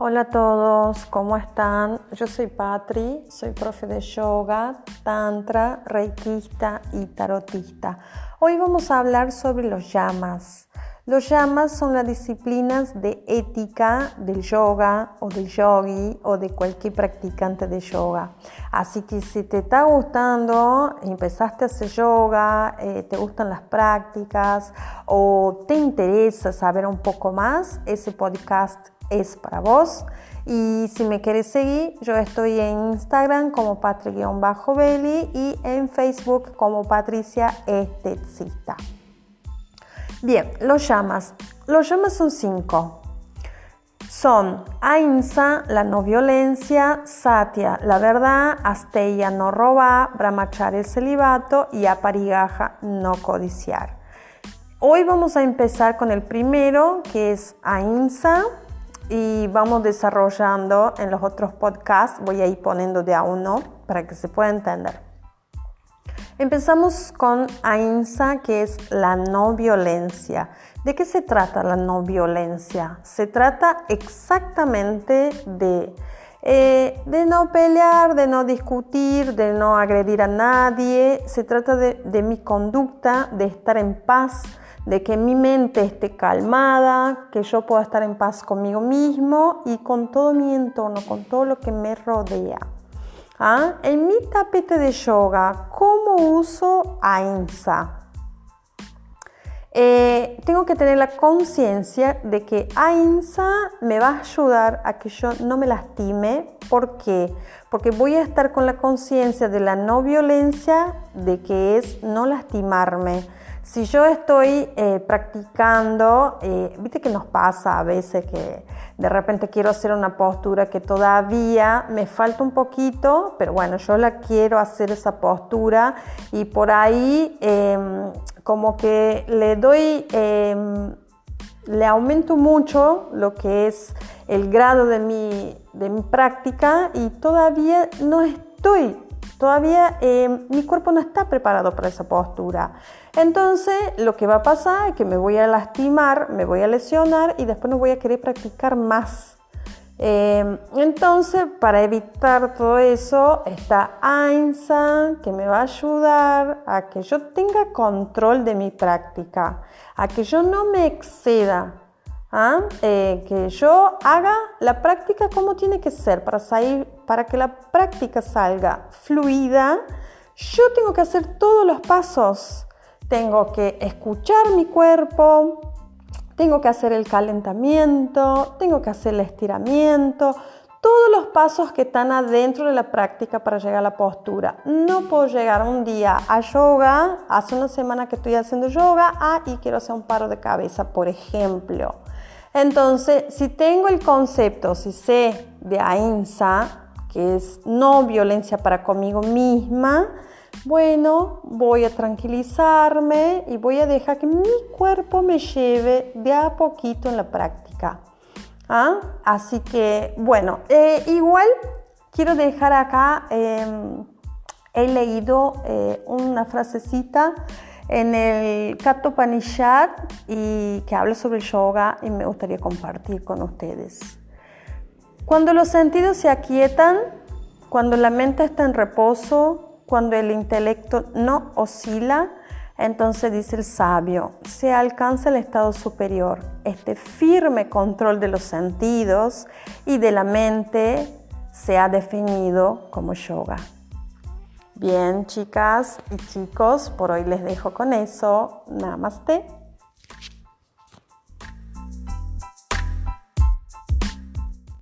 Hola a todos, ¿cómo están? Yo soy Patri, soy profe de yoga, tantra, reikista y tarotista. Hoy vamos a hablar sobre los llamas. Los llamas son las disciplinas de ética del yoga o del yogi o de cualquier practicante de yoga. Así que si te está gustando, empezaste a hacer yoga, eh, te gustan las prácticas o te interesa saber un poco más, ese podcast es para vos. Y si me quieres seguir, yo estoy en Instagram como patri-belly y en Facebook como Patricia Esteticista. Bien, los llamas. Los llamas son cinco. Son Ainsa, la no violencia, Satya, la verdad, Asteya, no robar, Brahmacharya, el celibato y Aparigaja, no codiciar. Hoy vamos a empezar con el primero, que es Ainsa, y vamos desarrollando en los otros podcasts. Voy a ir poniendo de a uno para que se pueda entender. Empezamos con AINSA, que es la no violencia. ¿De qué se trata la no violencia? Se trata exactamente de, eh, de no pelear, de no discutir, de no agredir a nadie. Se trata de, mi conducta, de estar en paz, de que mi mente esté calmada, que yo pueda estar en paz conmigo mismo y con todo mi entorno, con todo lo que me rodea. ¿Ah? En mi tapete de yoga, ¿cómo uso AINSA? Tengo que tener la conciencia de que AINSA me va a ayudar a que yo no me lastime. ¿Por qué? Porque voy a estar con la conciencia de la no violencia, de que es no lastimarme si yo estoy eh, practicando, eh, viste que nos pasa a veces que de repente quiero hacer una postura que todavía me falta un poquito, pero bueno, yo la quiero hacer esa postura y por ahí em, como que le doy, em, le aumento mucho lo que es el grado de mi, de mi práctica y todavía no estoy Todavía em, mi cuerpo no está preparado para esa postura. Entonces lo que va a pasar es que me voy a lastimar, me voy a lesionar y después no voy a querer practicar más. Em, entonces, para evitar todo eso, está Einstein que me va a ayudar a que yo tenga control de mi práctica, a que yo no me exceda, ¿Ah? Eh, que yo haga la práctica como tiene que ser para, salir, para que la práctica salga fluida. Yo tengo que hacer todos los pasos. Tengo que escuchar mi cuerpo, tengo que hacer el calentamiento, tengo que hacer el estiramiento, todos los pasos que están adentro de la práctica para llegar a la postura. No puedo llegar un día a yoga, hace una semana que estoy haciendo yoga, ah, y quiero hacer un paro de cabeza, por ejemplo. Entonces, si tengo el concepto, si sé de AINSA, que es no violencia para conmigo misma, bueno, voy a tranquilizarme y voy a dejar que mi cuerpo me lleve de a poquito en la práctica. ¿Ah? Así que, bueno, eh, igual quiero dejar acá, em, he leído eh, una frasecita en el Katopanishad y que habla sobre el yoga y me gustaría compartir con ustedes. Cuando los sentidos se aquietan, cuando la mente está en reposo, cuando el intelecto no oscila, entonces dice el sabio, se alcanza el estado superior, este firme control de los sentidos y de la mente se ha definido como yoga. Bien, chicas y chicos, por hoy les dejo con eso. Namaste.